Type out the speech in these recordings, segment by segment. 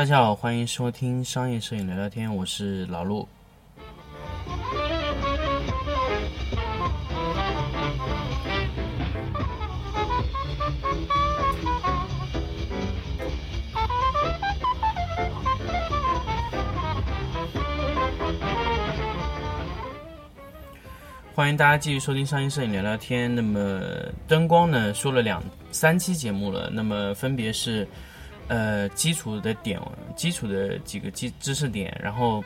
大家好，欢迎收听商业摄影聊聊天，我是老陆。欢迎大家继续收听商业摄影聊聊天。那么灯光呢，说了两三期节目了，那么分别是呃基础的点，基础的几个基知识点，然后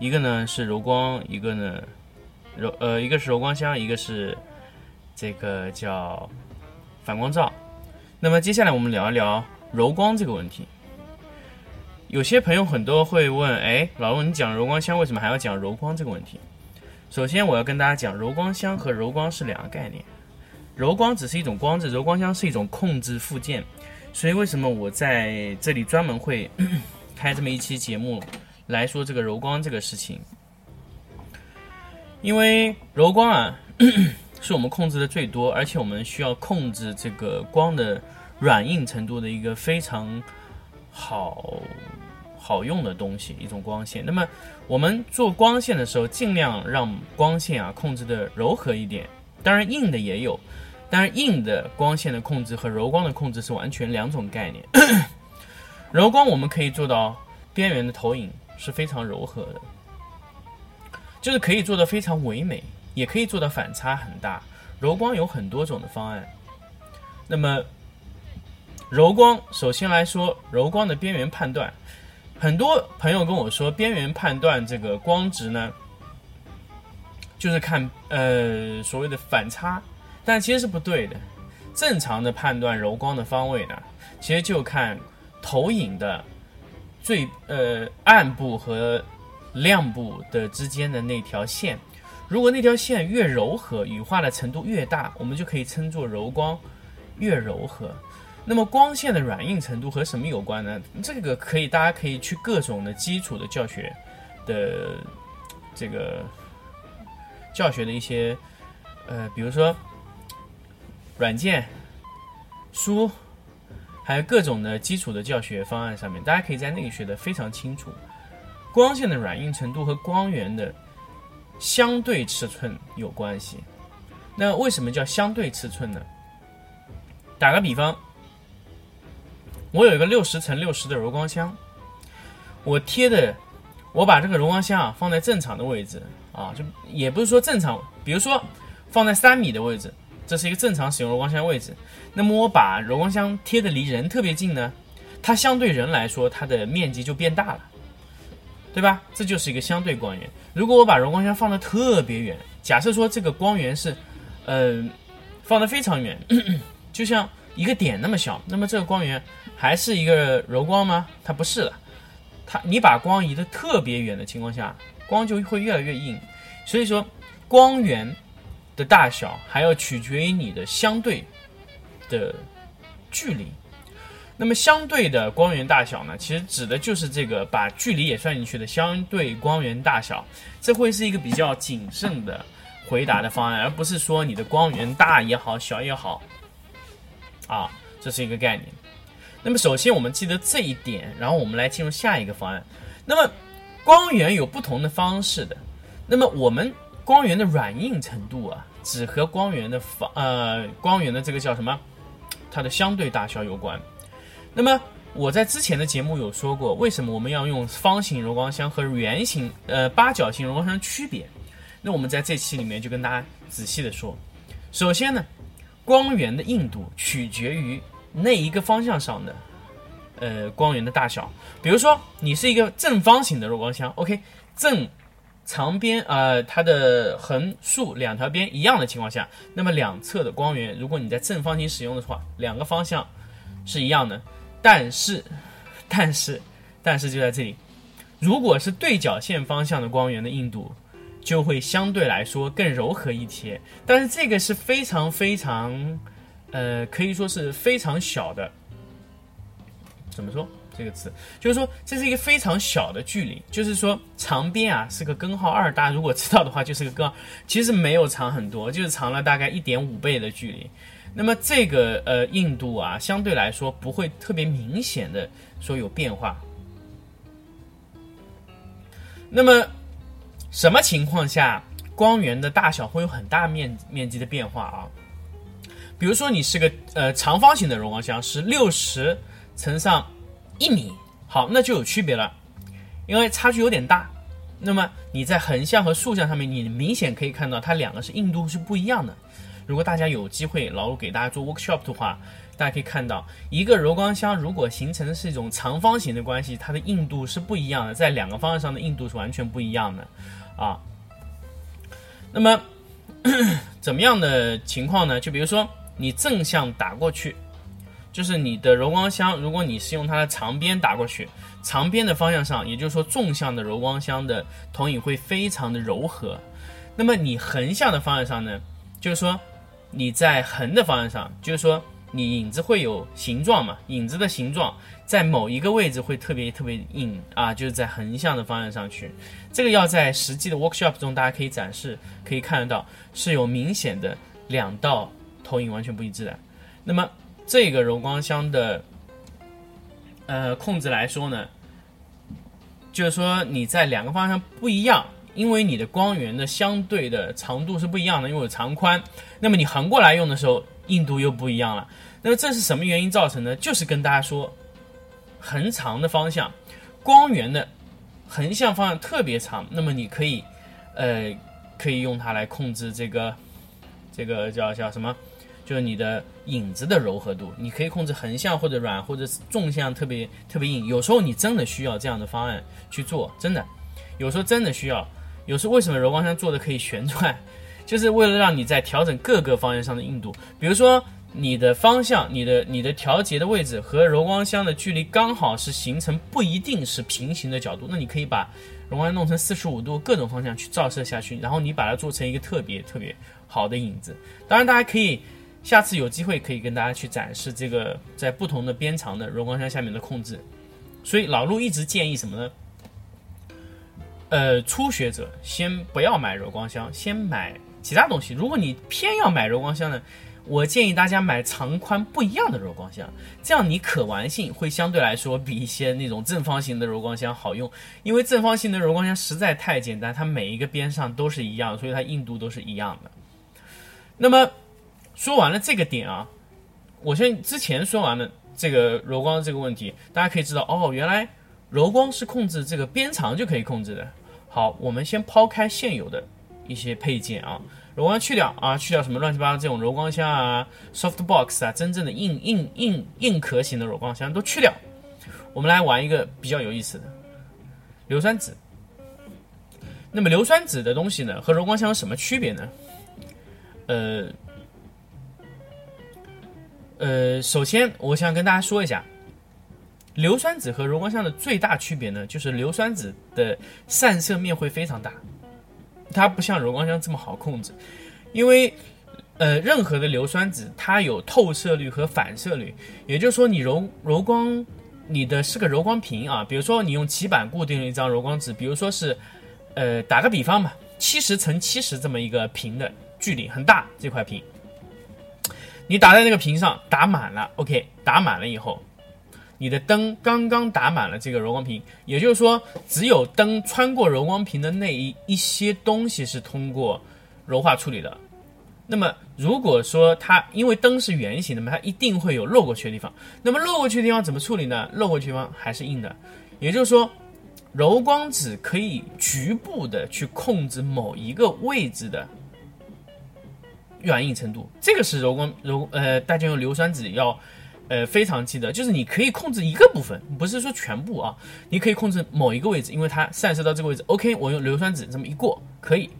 一个呢是柔光，一个呢柔呃一个是柔光箱，一个是这个叫反光罩。那么接下来我们聊一聊柔光这个问题。有些朋友很多会问，哎，老陆你讲柔光箱，为什么还要讲柔光这个问题？首先，我要跟大家讲，柔光箱和柔光是两个概念。柔光只是一种光子，柔光箱是一种控制附件。所以，为什么我在这里专门会 开这么一期节目来说这个柔光这个事情？因为柔光啊，是我们控制的最多，而且我们需要控制这个光的软硬程度的一个非常好。好用的东西，一种光线。那么我们做光线的时候，尽量让光线啊控制的柔和一点。当然硬的也有，当然硬的光线的控制和柔光的控制是完全两种概念。柔光我们可以做到边缘的投影是非常柔和的，就是可以做到非常唯美，也可以做到反差很大。柔光有很多种的方案。那么柔光首先来说，柔光的边缘判断。很多朋友跟我说，边缘判断这个光值呢，就是看呃所谓的反差，但其实是不对的。正常的判断柔光的方位呢，其实就看投影的最呃暗部和亮部的之间的那条线。如果那条线越柔和，羽化的程度越大，我们就可以称作柔光越柔和。那么光线的软硬程度和什么有关呢？这个可以，大家可以去各种的基础的教学的这个教学的一些呃，比如说软件书，还有各种的基础的教学方案上面，大家可以在那里学的非常清楚。光线的软硬程度和光源的相对尺寸有关系。那为什么叫相对尺寸呢？打个比方。我有一个六十乘六十的柔光箱，我贴的，我把这个柔光箱啊放在正常的位置啊，就也不是说正常，比如说放在三米的位置，这是一个正常使用柔光箱位置。那么我把柔光箱贴的离人特别近呢，它相对人来说，它的面积就变大了，对吧？这就是一个相对光源。如果我把柔光箱放的特别远，假设说这个光源是，呃，放的非常远，就像。一个点那么小，那么这个光源还是一个柔光吗？它不是了，它你把光移的特别远的情况下，光就会越来越硬。所以说，光源的大小还要取决于你的相对的距离。那么相对的光源大小呢，其实指的就是这个把距离也算进去的相对光源大小。这会是一个比较谨慎的回答的方案，而不是说你的光源大也好，小也好。啊，这是一个概念。那么，首先我们记得这一点，然后我们来进入下一个方案。那么，光源有不同的方式的。那么，我们光源的软硬程度啊，只和光源的方呃光源的这个叫什么？它的相对大小有关。那么，我在之前的节目有说过，为什么我们要用方形柔光箱和圆形呃八角形柔光箱区别？那我们在这期里面就跟大家仔细的说。首先呢。光源的硬度取决于那一个方向上的，呃，光源的大小。比如说，你是一个正方形的柔光箱，OK，正长边呃，它的横竖两条边一样的情况下，那么两侧的光源，如果你在正方形使用的话，两个方向是一样的。但是，但是，但是就在这里，如果是对角线方向的光源的硬度。就会相对来说更柔和一些，但是这个是非常非常，呃，可以说是非常小的。怎么说这个词？就是说这是一个非常小的距离，就是说长边啊是个根号二，大家如果知道的话就是个根号，其实没有长很多，就是长了大概一点五倍的距离。那么这个呃硬度啊相对来说不会特别明显的说有变化。那么什么情况下光源的大小会有很大面面积的变化啊？比如说你是个呃长方形的柔光箱，是六十乘上一米，好，那就有区别了，因为差距有点大。那么你在横向和竖向上面，你明显可以看到它两个是硬度是不一样的。如果大家有机会，老陆给大家做 workshop 的话，大家可以看到，一个柔光箱如果形成的是一种长方形的关系，它的硬度是不一样的，在两个方向上的硬度是完全不一样的啊。那么 怎么样的情况呢？就比如说你正向打过去，就是你的柔光箱，如果你是用它的长边打过去，长边的方向上，也就是说纵向的柔光箱的投影会非常的柔和。那么你横向的方向上呢，就是说。你在横的方向上，就是说你影子会有形状嘛？影子的形状在某一个位置会特别特别硬啊，就是在横向的方向上去。这个要在实际的 workshop 中，大家可以展示，可以看得到是有明显的两道投影完全不一致的。那么这个柔光箱的呃控制来说呢，就是说你在两个方向不一样。因为你的光源的相对的长度是不一样的，因为有长宽，那么你横过来用的时候硬度又不一样了。那么这是什么原因造成的？就是跟大家说，横长的方向，光源的横向方向特别长，那么你可以，呃，可以用它来控制这个，这个叫叫什么？就是你的影子的柔和度，你可以控制横向或者软或者纵向特别特别硬。有时候你真的需要这样的方案去做，真的，有时候真的需要。有时候为什么柔光箱做的可以旋转，就是为了让你在调整各个方向上的硬度。比如说你的方向、你的你的调节的位置和柔光箱的距离刚好是形成不一定是平行的角度，那你可以把柔光弄成四十五度，各种方向去照射下去，然后你把它做成一个特别特别好的影子。当然，大家可以下次有机会可以跟大家去展示这个在不同的边长的柔光箱下面的控制。所以老陆一直建议什么呢？呃，初学者先不要买柔光箱，先买其他东西。如果你偏要买柔光箱呢，我建议大家买长宽不一样的柔光箱，这样你可玩性会相对来说比一些那种正方形的柔光箱好用。因为正方形的柔光箱实在太简单，它每一个边上都是一样，所以它硬度都是一样的。那么说完了这个点啊，我先之前说完了这个柔光这个问题，大家可以知道哦，原来。柔光是控制这个边长就可以控制的。好，我们先抛开现有的一些配件啊，柔光去掉啊，去掉什么乱七八糟这种柔光箱啊、soft box 啊，真正的硬硬硬硬壳型的柔光箱都去掉。我们来玩一个比较有意思的硫酸纸。那么硫酸纸的东西呢，和柔光箱有什么区别呢？呃呃，首先我想跟大家说一下。硫酸纸和柔光箱的最大区别呢，就是硫酸纸的散射面会非常大，它不像柔光箱这么好控制，因为，呃，任何的硫酸纸它有透射率和反射率，也就是说你柔柔光，你的是个柔光屏啊，比如说你用棋板固定了一张柔光纸，比如说是，呃，打个比方吧，七十乘七十这么一个屏的距离很大，这块屏，你打在那个屏上打满了，OK，打满了以后。你的灯刚刚打满了这个柔光屏，也就是说，只有灯穿过柔光屏的那一一些东西是通过柔化处理的。那么，如果说它因为灯是圆形的嘛，它一定会有漏过去的地方。那么漏过去的地方怎么处理呢？漏过去地方还是硬的。也就是说，柔光纸可以局部的去控制某一个位置的软硬程度。这个是柔光柔呃，大家用硫酸纸要。呃，非常记得，就是你可以控制一个部分，不是说全部啊，你可以控制某一个位置，因为它散射到这个位置。OK，我用硫酸纸这么一过，可以，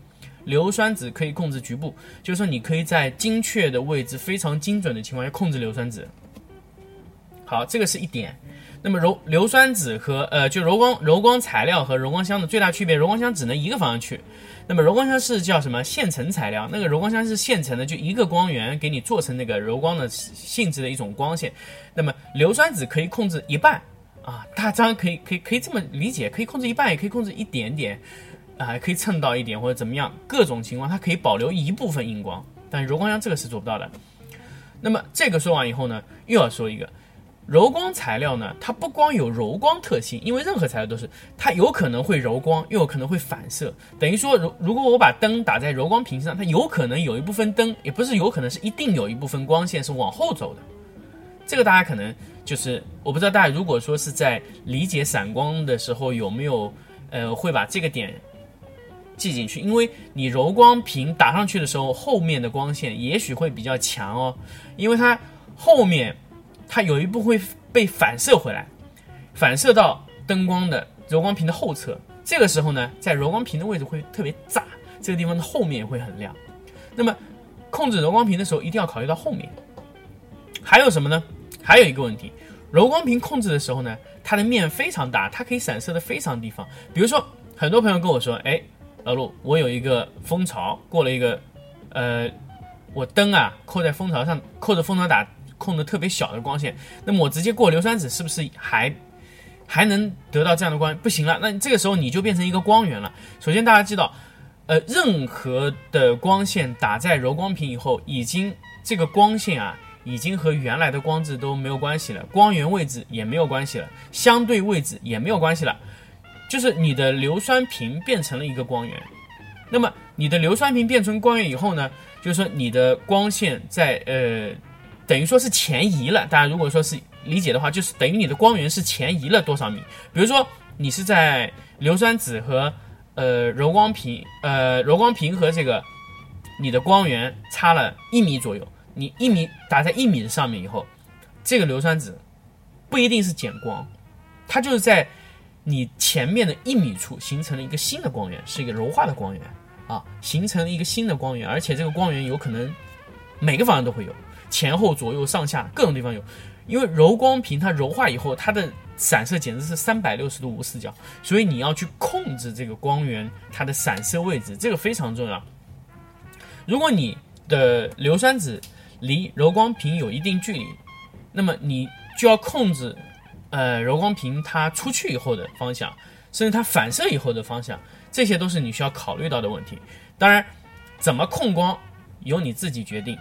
硫酸纸可以控制局部，就是说你可以在精确的位置、非常精准的情况下控制硫酸纸。好，这个是一点。那么柔硫酸纸和呃，就柔光柔光材料和柔光箱的最大区别，柔光箱只能一个方向去。那么柔光箱是叫什么现成材料？那个柔光箱是现成的，就一个光源给你做成那个柔光的性质的一种光线。那么硫酸纸可以控制一半啊，大张可以可以可以这么理解，可以控制一半，也可以控制一点点啊，可以蹭到一点或者怎么样，各种情况它可以保留一部分荧光。但柔光箱这个是做不到的。那么这个说完以后呢，又要说一个，柔光材料呢，它不光有柔光特性，因为任何材料都是，它有可能会柔光，又有可能会反射。等于说，如如果我把灯打在柔光屏上，它有可能有一部分灯，也不是有可能是一定有一部分光线是往后走的。这个大家可能就是，我不知道大家如果说是在理解散光的时候有没有，呃，会把这个点记进去，因为你柔光屏打上去的时候，后面的光线也许会比较强哦，因为它后面。它有一部分会被反射回来，反射到灯光的柔光屏的后侧。这个时候呢，在柔光屏的位置会特别炸，这个地方的后面会很亮。那么，控制柔光屏的时候一定要考虑到后面。还有什么呢？还有一个问题，柔光屏控制的时候呢，它的面非常大，它可以散射的非常地方。比如说，很多朋友跟我说：“哎，老陆，我有一个蜂巢，过了一个，呃，我灯啊扣在蜂巢上，扣着蜂巢打。”控的特别小的光线，那么我直接过硫酸纸是不是还还能得到这样的光？不行了，那这个时候你就变成一个光源了。首先大家知道，呃，任何的光线打在柔光屏以后，已经这个光线啊，已经和原来的光质都没有关系了，光源位置也没有关系了，相对位置也没有关系了，就是你的硫酸瓶变成了一个光源。那么你的硫酸瓶变成光源以后呢，就是说你的光线在呃。等于说是前移了，大家如果说是理解的话，就是等于你的光源是前移了多少米？比如说你是在硫酸纸和呃柔光屏，呃柔光屏和这个你的光源差了一米左右，你一米打在一米的上面以后，这个硫酸纸不一定是减光，它就是在你前面的一米处形成了一个新的光源，是一个柔化的光源啊，形成了一个新的光源，而且这个光源有可能每个方向都会有。前后左右上下各种地方有，因为柔光屏它柔化以后，它的散射简直是三百六十度无死角，所以你要去控制这个光源它的散射位置，这个非常重要。如果你的硫酸纸离柔光屏有一定距离，那么你就要控制，呃，柔光屏它出去以后的方向，甚至它反射以后的方向，这些都是你需要考虑到的问题。当然，怎么控光由你自己决定。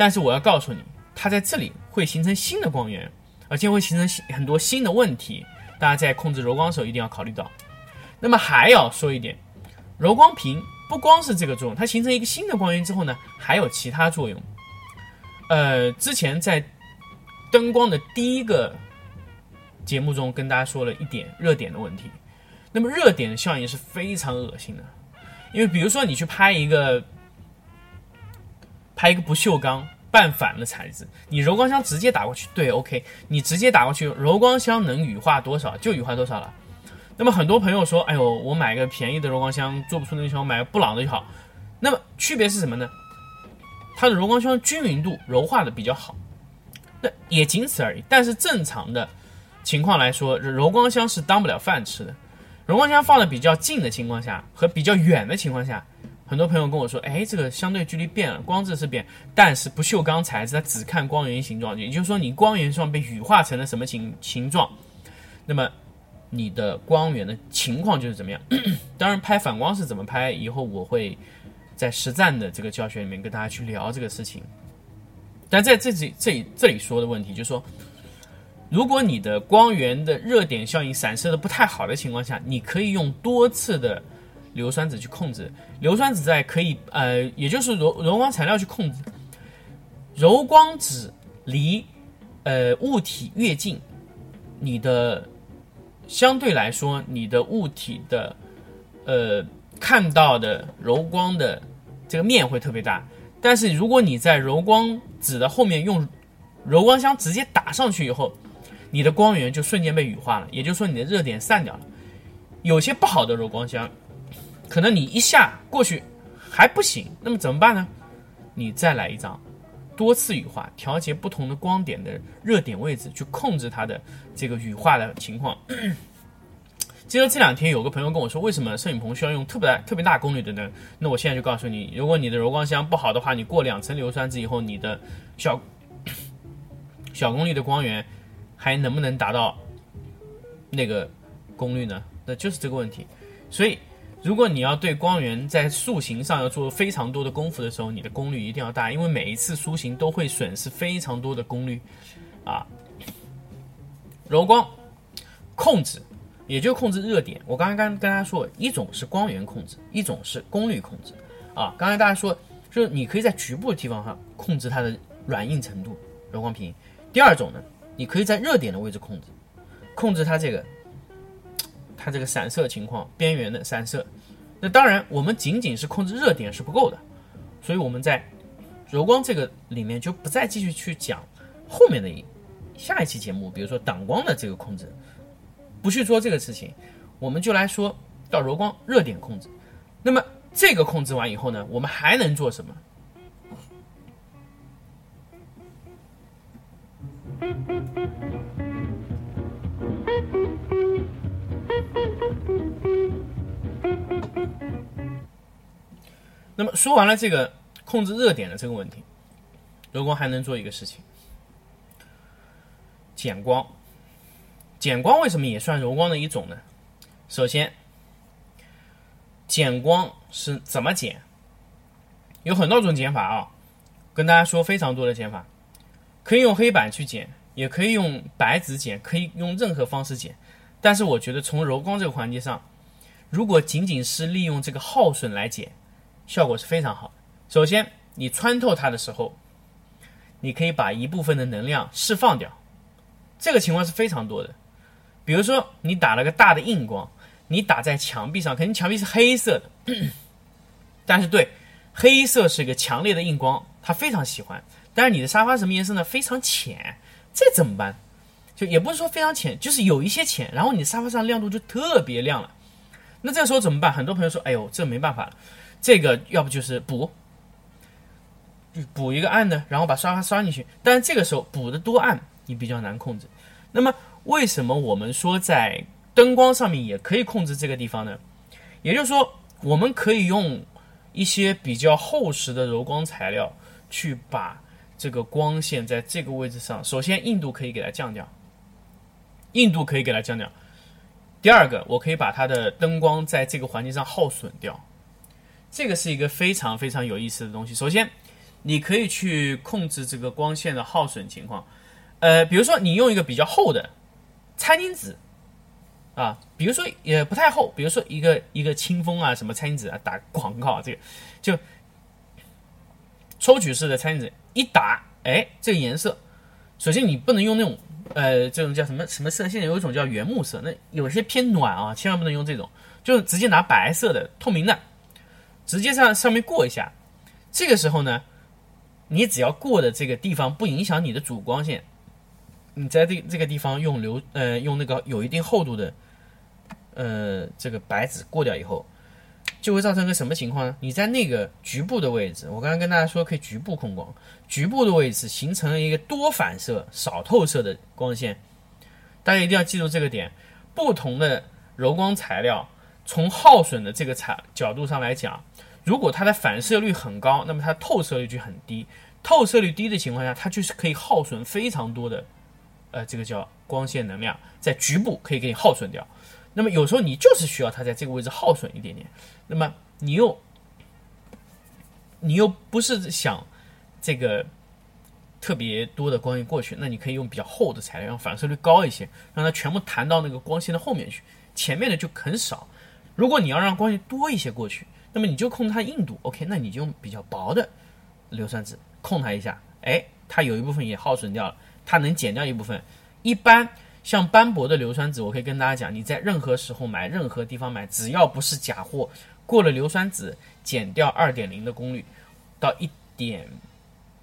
但是我要告诉你，它在这里会形成新的光源，而且会形成很多新的问题。大家在控制柔光的时候一定要考虑到。那么还要说一点，柔光屏不光是这个作用，它形成一个新的光源之后呢，还有其他作用。呃，之前在灯光的第一个节目中跟大家说了一点热点的问题。那么热点效应是非常恶心的，因为比如说你去拍一个。拍一个不锈钢半反的材质，你柔光箱直接打过去，对，OK，你直接打过去，柔光箱能羽化多少就羽化多少了。那么很多朋友说，哎呦，我买个便宜的柔光箱做不出那个效果，买个布朗的就好。那么区别是什么呢？它的柔光箱均匀度柔化的比较好，那也仅此而已。但是正常的情况来说，柔光箱是当不了饭吃的。柔光箱放的比较近的情况下和比较远的情况下。很多朋友跟我说，哎，这个相对距离变了，光质是变，但是不锈钢材质它只看光源形状，也就是说你光源上被羽化成了什么形形状，那么你的光源的情况就是怎么样。当然，拍反光是怎么拍，以后我会在实战的这个教学里面跟大家去聊这个事情。但在这里这里这里说的问题就是说，如果你的光源的热点效应散射的不太好的情况下，你可以用多次的。硫酸纸去控制，硫酸纸在可以呃，也就是柔柔光材料去控制。柔光纸离呃物体越近，你的相对来说你的物体的呃看到的柔光的这个面会特别大。但是如果你在柔光纸的后面用柔光箱直接打上去以后，你的光源就瞬间被羽化了，也就是说你的热点散掉了。有些不好的柔光箱。可能你一下过去还不行，那么怎么办呢？你再来一张，多次羽化，调节不同的光点的热点位置，去控制它的这个羽化的情况。其实这两天有个朋友跟我说，为什么摄影棚需要用特别大、特别大功率的灯？那我现在就告诉你，如果你的柔光箱不好的话，你过两层硫酸纸以后，你的小 小功率的光源还能不能达到那个功率呢？那就是这个问题，所以。如果你要对光源在塑形上要做非常多的功夫的时候，你的功率一定要大，因为每一次塑形都会损失非常多的功率，啊，柔光控制，也就控制热点。我刚刚跟大家说，一种是光源控制，一种是功率控制。啊，刚才大家说，就是你可以在局部的地方哈控制它的软硬程度，柔光屏。第二种呢，你可以在热点的位置控制，控制它这个它这个散射情况，边缘的散射。那当然，我们仅仅是控制热点是不够的，所以我们在柔光这个里面就不再继续去讲后面的一下一期节目，比如说挡光的这个控制，不去做这个事情，我们就来说到柔光热点控制。那么这个控制完以后呢，我们还能做什么？那么说完了这个控制热点的这个问题，柔光还能做一个事情，减光。减光为什么也算柔光的一种呢？首先，减光是怎么减？有很多种减法啊，跟大家说非常多的减法，可以用黑板去减，也可以用白纸减，可以用任何方式减。但是我觉得从柔光这个环节上，如果仅仅是利用这个耗损来减，效果是非常好的。首先，你穿透它的时候，你可以把一部分的能量释放掉，这个情况是非常多的。比如说，你打了个大的硬光，你打在墙壁上，肯定墙壁是黑色的，但是对，黑色是一个强烈的硬光，它非常喜欢。但是你的沙发什么颜色呢？非常浅，这怎么办？就也不是说非常浅，就是有一些浅，然后你沙发上亮度就特别亮了。那这个时候怎么办？很多朋友说：“哎呦，这没办法了，这个要不就是补，补一个暗的，然后把沙发刷进去。但是这个时候补的多暗，你比较难控制。那么为什么我们说在灯光上面也可以控制这个地方呢？也就是说，我们可以用一些比较厚实的柔光材料去把这个光线在这个位置上，首先硬度可以给它降掉，硬度可以给它降掉。第二个，我可以把它的灯光在这个环境上耗损掉，这个是一个非常非常有意思的东西。首先，你可以去控制这个光线的耗损情况，呃，比如说你用一个比较厚的餐巾纸啊，比如说也不太厚，比如说一个一个清风啊什么餐巾纸啊，打广告这个就抽取式的餐巾纸一打，哎，这个颜色，首先你不能用那种。呃，这种叫什么什么色？现在有一种叫原木色，那有些偏暖啊，千万不能用这种，就直接拿白色的透明的，直接上上面过一下。这个时候呢，你只要过的这个地方不影响你的主光线，你在这这个地方用流呃用那个有一定厚度的呃这个白纸过掉以后。就会造成个什么情况呢？你在那个局部的位置，我刚刚跟大家说可以局部控光，局部的位置形成了一个多反射、少透射的光线。大家一定要记住这个点。不同的柔光材料，从耗损的这个材角度上来讲，如果它的反射率很高，那么它透射率就很低。透射率低的情况下，它就是可以耗损非常多的，呃，这个叫光线能量，在局部可以给你耗损掉。那么有时候你就是需要它在这个位置耗损一点点，那么你又你又不是想这个特别多的光线过去，那你可以用比较厚的材料，让反射率高一些，让它全部弹到那个光线的后面去，前面的就很少。如果你要让光线多一些过去，那么你就控制它硬度，OK？那你就用比较薄的硫酸纸控它一下，哎，它有一部分也耗损掉了，它能减掉一部分，一般。像斑驳的硫酸纸，我可以跟大家讲，你在任何时候买，任何地方买，只要不是假货，过了硫酸纸减掉二点零的功率，到一点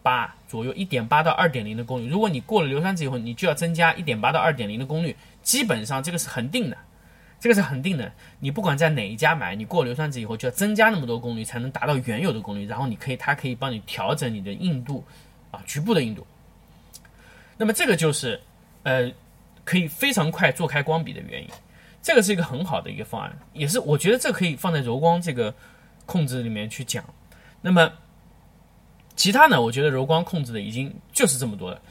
八左右，一点八到二点零的功率。如果你过了硫酸纸以后，你就要增加一点八到二点零的功率，基本上这个是恒定的，这个是恒定的。你不管在哪一家买，你过硫酸纸以后就要增加那么多功率，才能达到原有的功率。然后你可以，它可以帮你调整你的硬度，啊，局部的硬度。那么这个就是，呃。可以非常快做开光笔的原因，这个是一个很好的一个方案，也是我觉得这可以放在柔光这个控制里面去讲。那么其他呢？我觉得柔光控制的已经就是这么多了。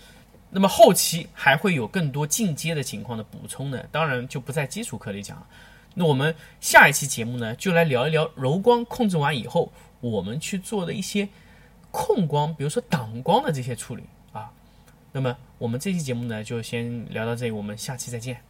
那么后期还会有更多进阶的情况的补充呢，当然就不在基础课里讲了。那我们下一期节目呢，就来聊一聊柔光控制完以后，我们去做的一些控光，比如说挡光的这些处理啊。那么我们这期节目呢就先聊到这里，我们下期再见。